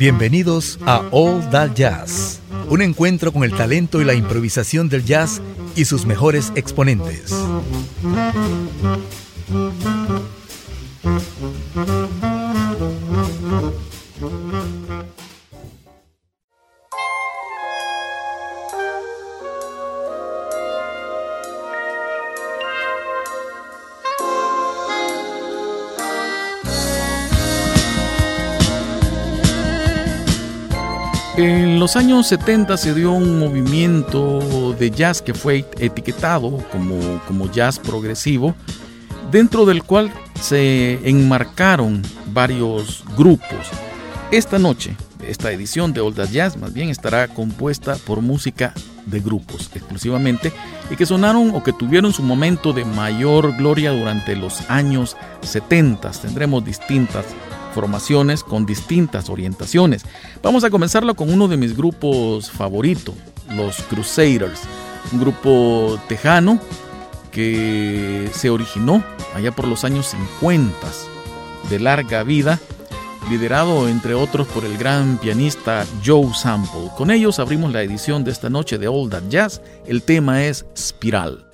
Bienvenidos a All That Jazz, un encuentro con el talento y la improvisación del jazz y sus mejores exponentes. Los años 70 se dio un movimiento de jazz que fue etiquetado como, como jazz progresivo, dentro del cual se enmarcaron varios grupos. Esta noche, esta edición de Old Jazz más bien estará compuesta por música de grupos exclusivamente y que sonaron o que tuvieron su momento de mayor gloria durante los años 70. Tendremos distintas formaciones con distintas orientaciones. Vamos a comenzarlo con uno de mis grupos favoritos, los Crusaders, un grupo tejano que se originó allá por los años 50 de larga vida, liderado entre otros por el gran pianista Joe Sample. Con ellos abrimos la edición de esta noche de All That Jazz. El tema es Spiral.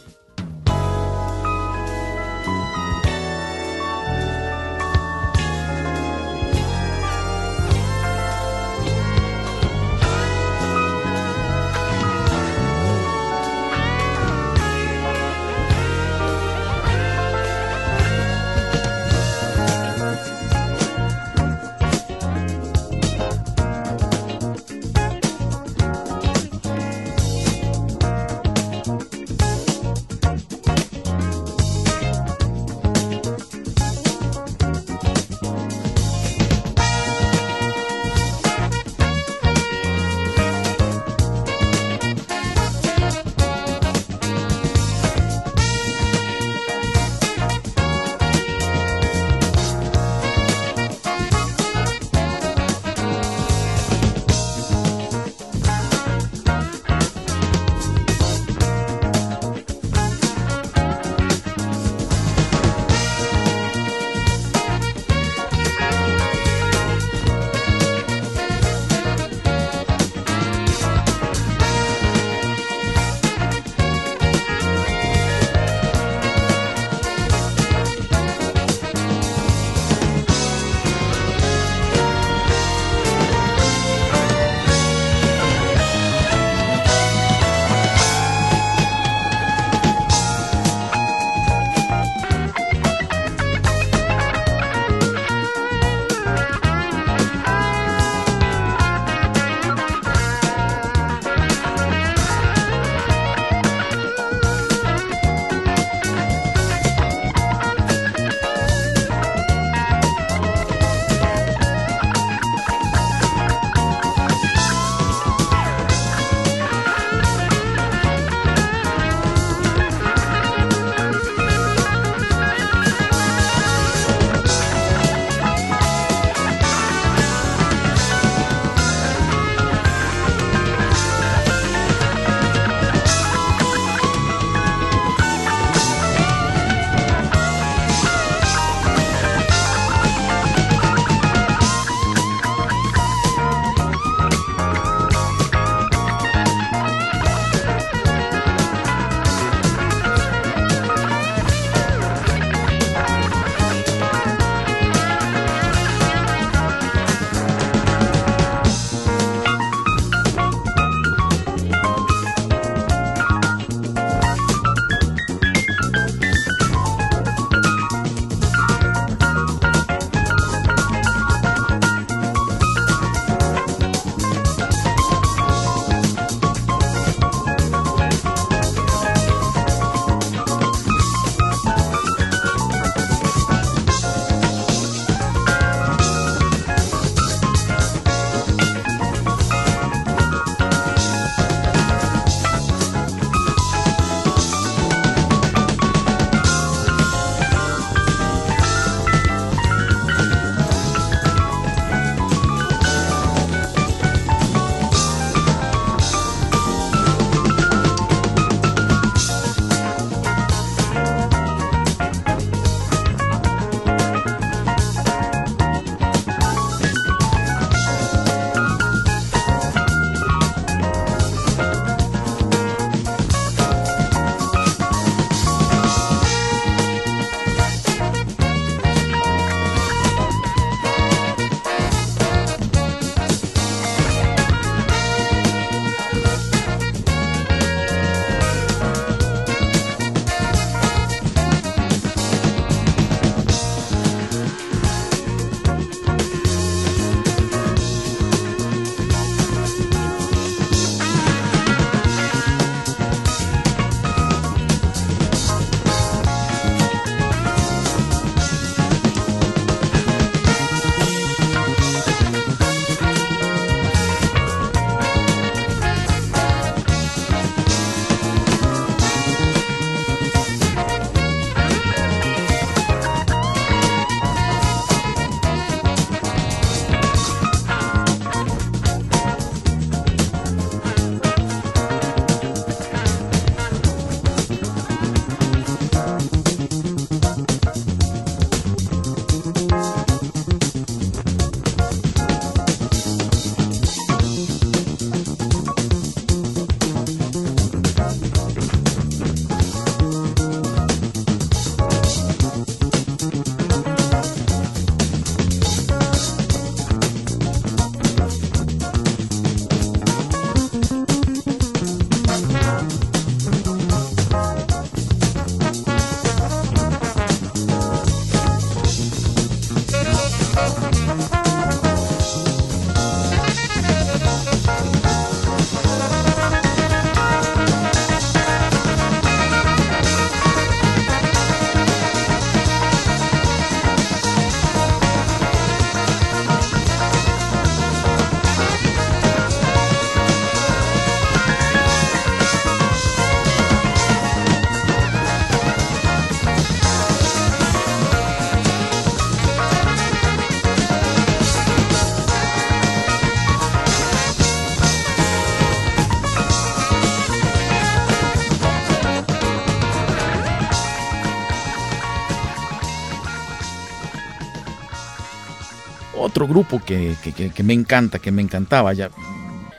Grupo que, me encanta, que me encantaba. Ya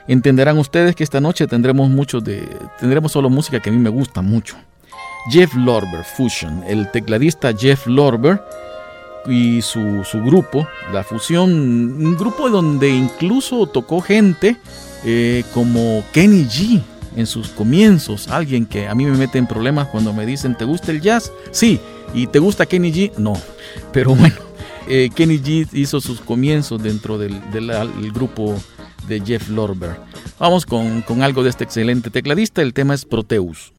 entenderán ustedes que esta noche tendremos mucho de, tendremos solo música que a mí me gusta mucho. Jeff Lorber Fusion, el tecladista Jeff Lorber y su, su grupo, la Fusión, un grupo donde incluso tocó gente eh, como Kenny G en sus comienzos, alguien que a mí me mete en problemas cuando me dicen, ¿te gusta el jazz? Sí, ¿y te gusta Kenny G? No, pero bueno, eh, Kenny G hizo sus comienzos dentro del, grupo de Jeff Lorber. Vamos con, con algo de este excelente tecladista, el tema es Proteus.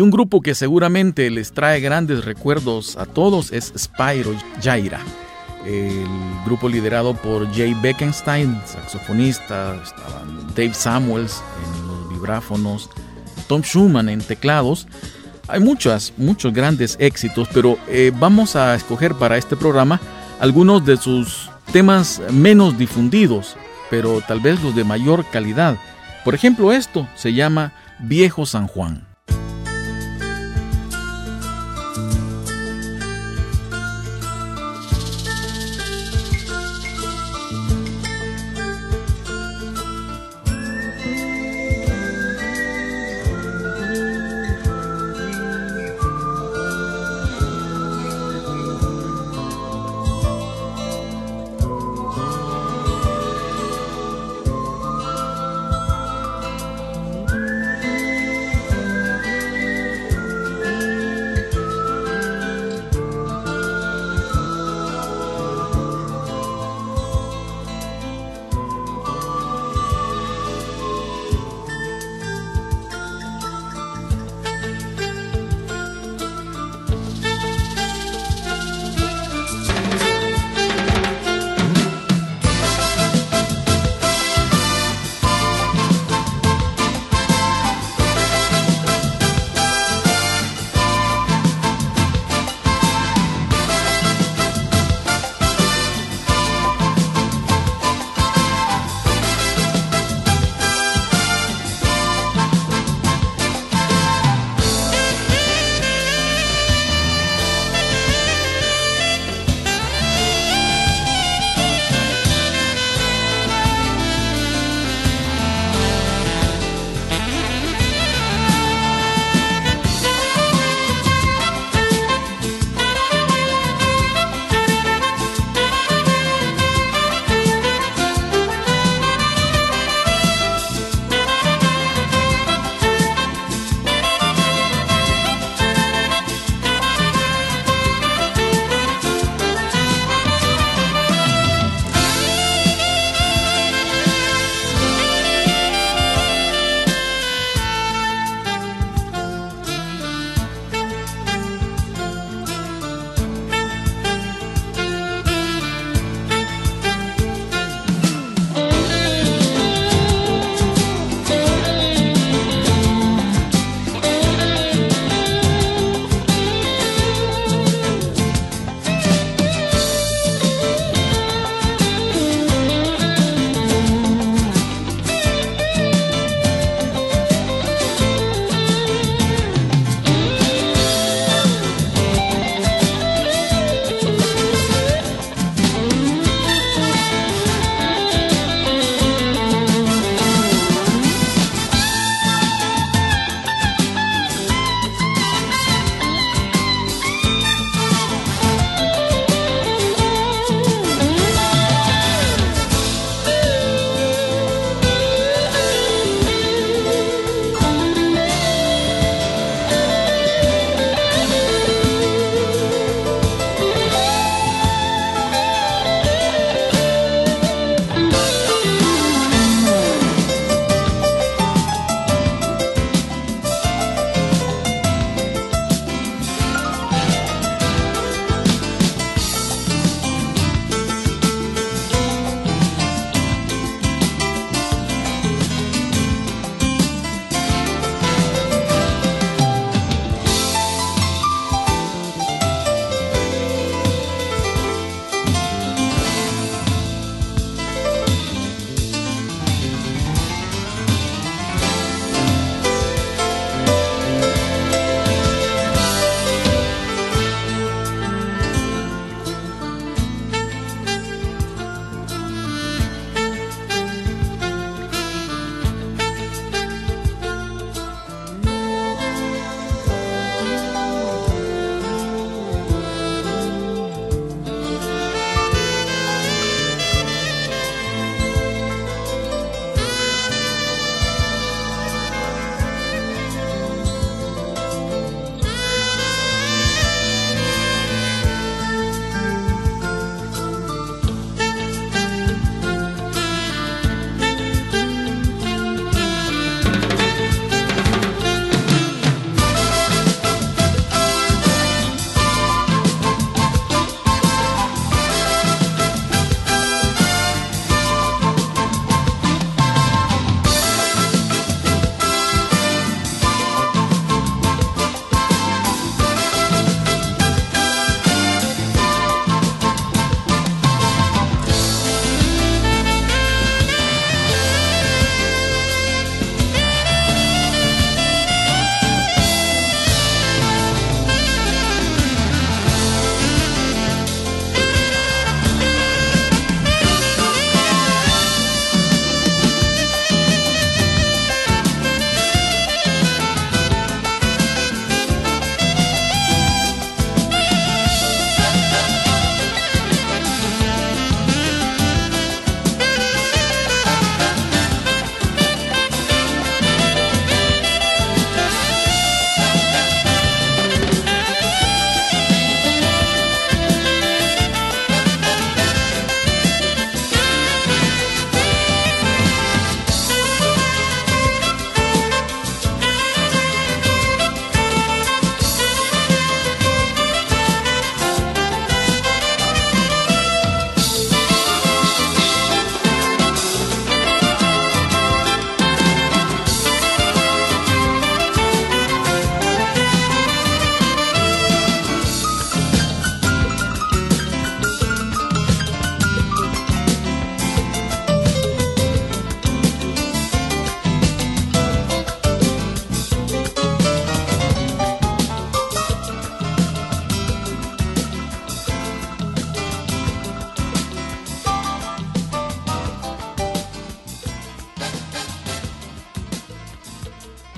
Y un grupo que seguramente les trae grandes recuerdos a todos es Spyro Jaira. El grupo liderado por Jay Beckenstein, saxofonista, estaban Dave Samuels en los vibráfonos, Tom Schumann en teclados. Hay muchas, muchos grandes éxitos, pero eh, vamos a escoger para este programa algunos de sus temas menos difundidos, pero tal vez los de mayor calidad. Por ejemplo, esto se llama Viejo San Juan.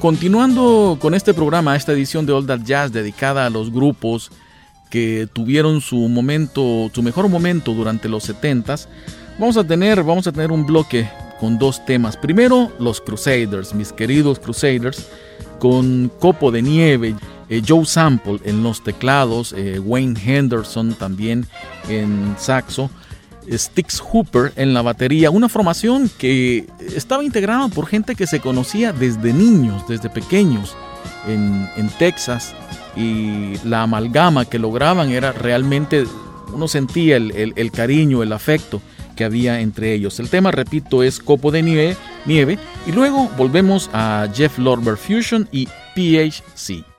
Continuando con este programa, esta edición de All That Jazz dedicada a los grupos que tuvieron su momento, su mejor momento durante los 70s, vamos a tener, vamos a tener un bloque con dos temas. Primero, los Crusaders, mis queridos Crusaders, con Copo de Nieve, eh, Joe Sample en los teclados, eh, Wayne Henderson también en saxo, Stix Hooper en la batería, una formación que estaba integrada por gente que se conocía desde niños, desde pequeños en, Texas y la amalgama que lograban era realmente, uno sentía el, cariño, el afecto que había entre ellos. El tema, repito, es Copo de Nieve, nieve y luego volvemos a Jeff Lorber Fusion y PHC.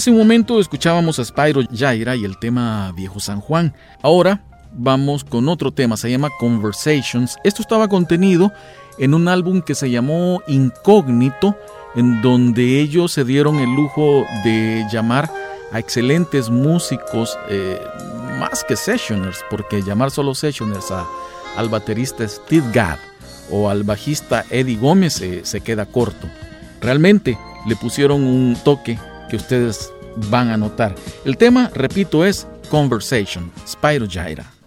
Hace un momento escuchábamos a Spyro Jaira y el tema Viejo San Juan. Ahora vamos con otro tema, se llama Conversations. Esto estaba contenido en un álbum que se llamó Incógnito, en donde ellos se dieron el lujo de llamar a excelentes músicos, eh, más que sessioners, porque llamar solo sessioners a, al baterista Steve Gadd o al bajista Eddie Gómez se queda corto. Realmente le pusieron un toque que ustedes van a notar. El tema, repito, es Conversation, Spyro Gyra.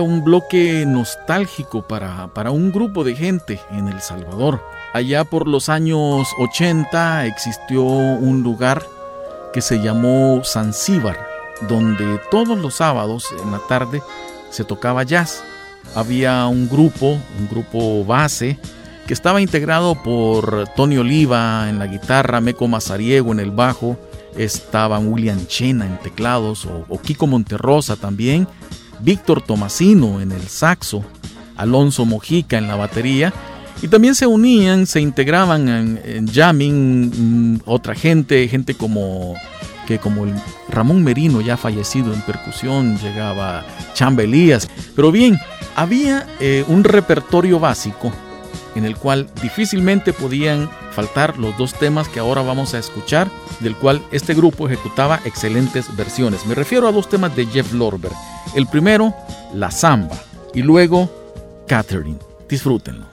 Un bloque nostálgico para, para un grupo de gente en El Salvador. Allá por los años 80 existió un lugar que se llamó Zanzíbar, donde todos los sábados en la tarde se tocaba jazz. Había un grupo, un grupo base, que estaba integrado por Tony Oliva en la guitarra, Meco Mazariego en el bajo, estaban William Chena en teclados o, Kiko Monterrosa también, Víctor Tomasino en el saxo, Alonso Mojica en la batería y también se unían, se integraban en, jamming mm, otra gente, gente como que como el Ramón Merino ya fallecido en percusión, llegaba Chambelías. Pero bien, había eh, un repertorio básico en el cual difícilmente podían faltar los dos temas que ahora vamos a escuchar, del cual este grupo ejecutaba excelentes versiones. Me refiero a dos temas de Jeff Lorber. El primero, La Samba, y luego Catherine. Disfrútenlo.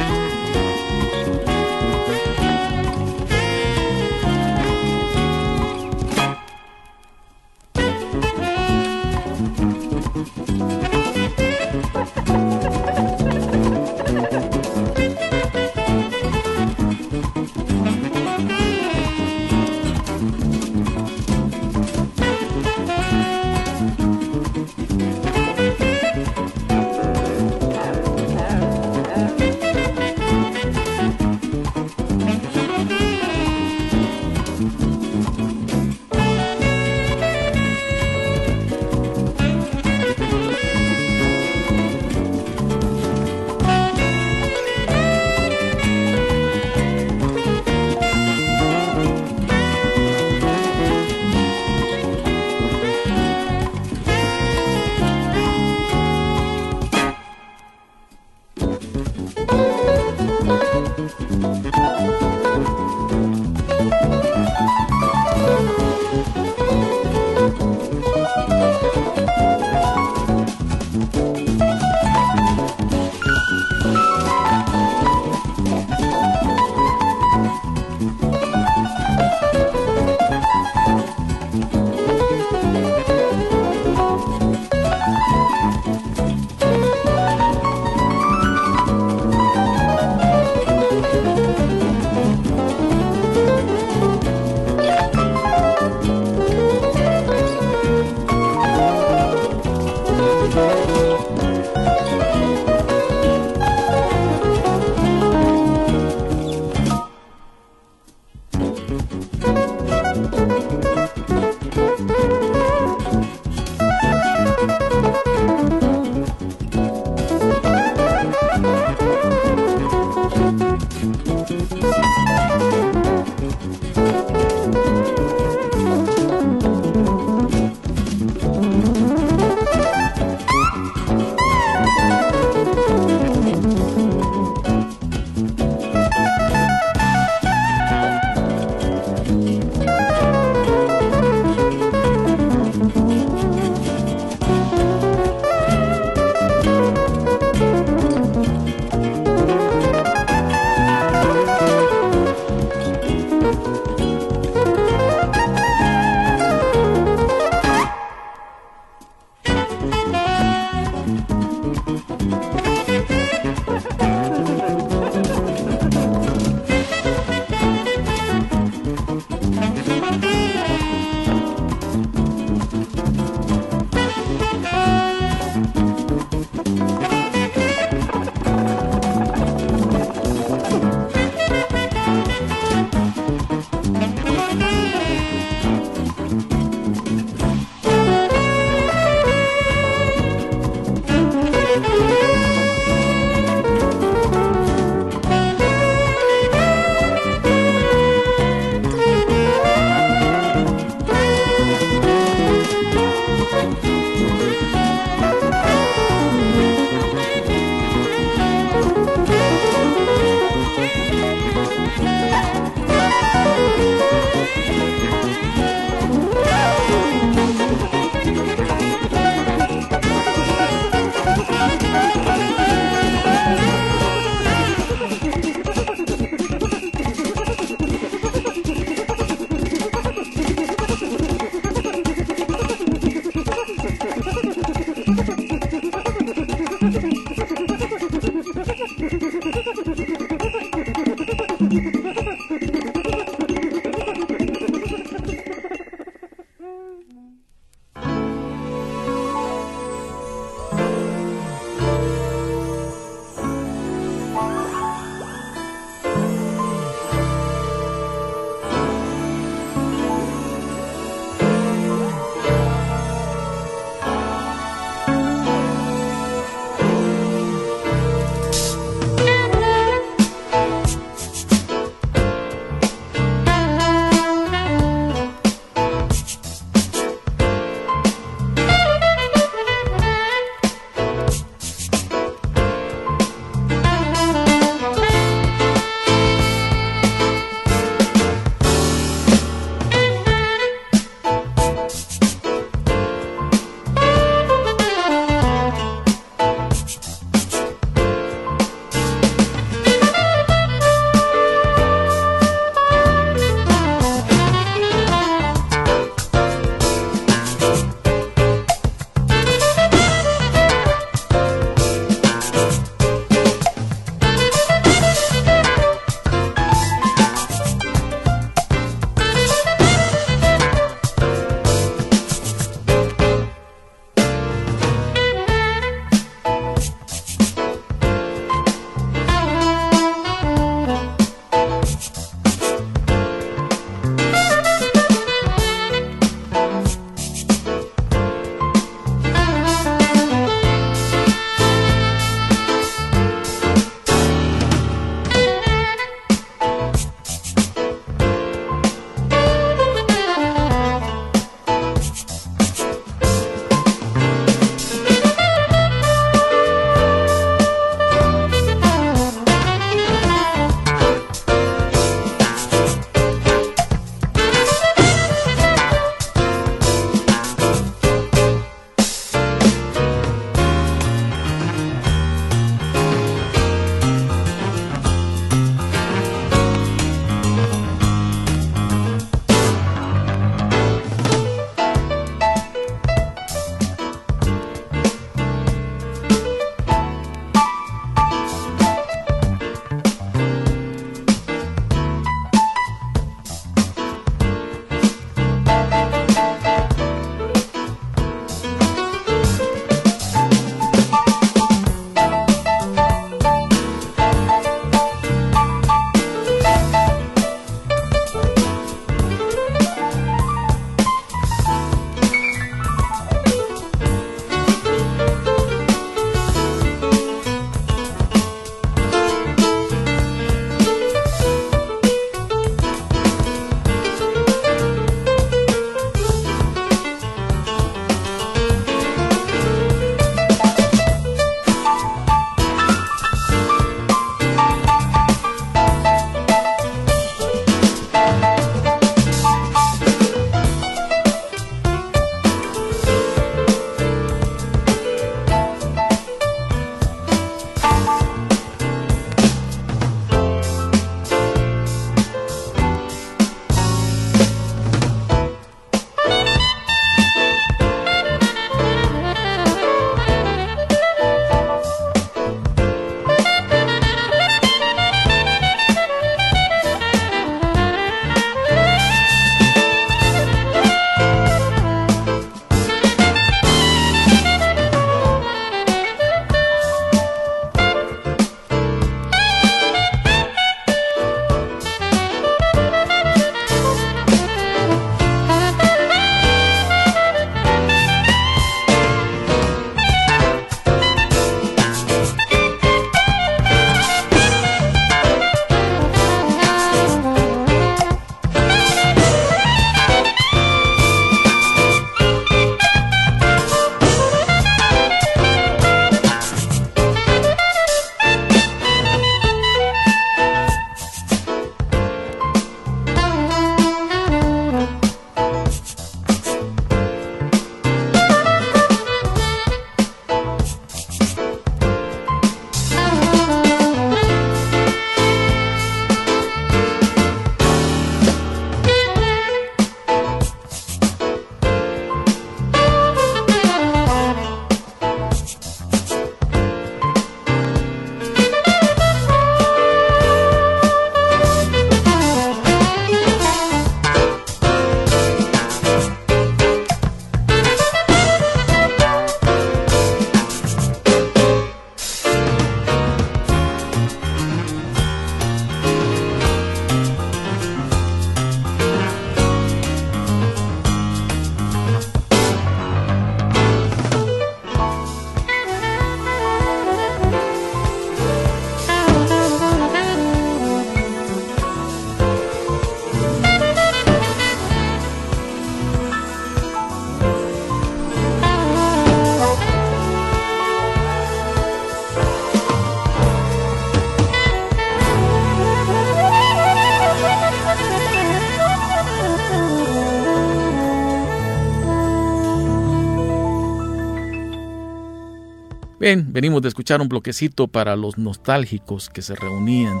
Bien, venimos de escuchar un bloquecito para los nostálgicos que se reunían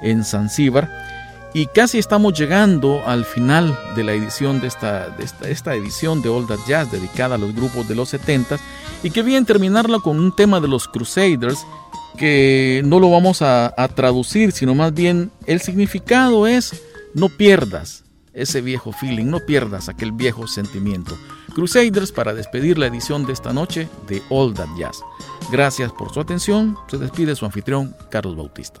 en Zanzíbar y casi estamos llegando al final de la edición de esta, de esta, edición de All That Jazz dedicada a los grupos de los 70 y que bien terminarla con un tema de los Crusaders que no lo vamos a, a traducir, sino más bien el significado es no pierdas ese viejo feeling, no pierdas aquel viejo sentimiento. Crusaders para despedir la edición de esta noche de All That Jazz. Gracias por su atención. Se despide su anfitrión, Carlos Bautista.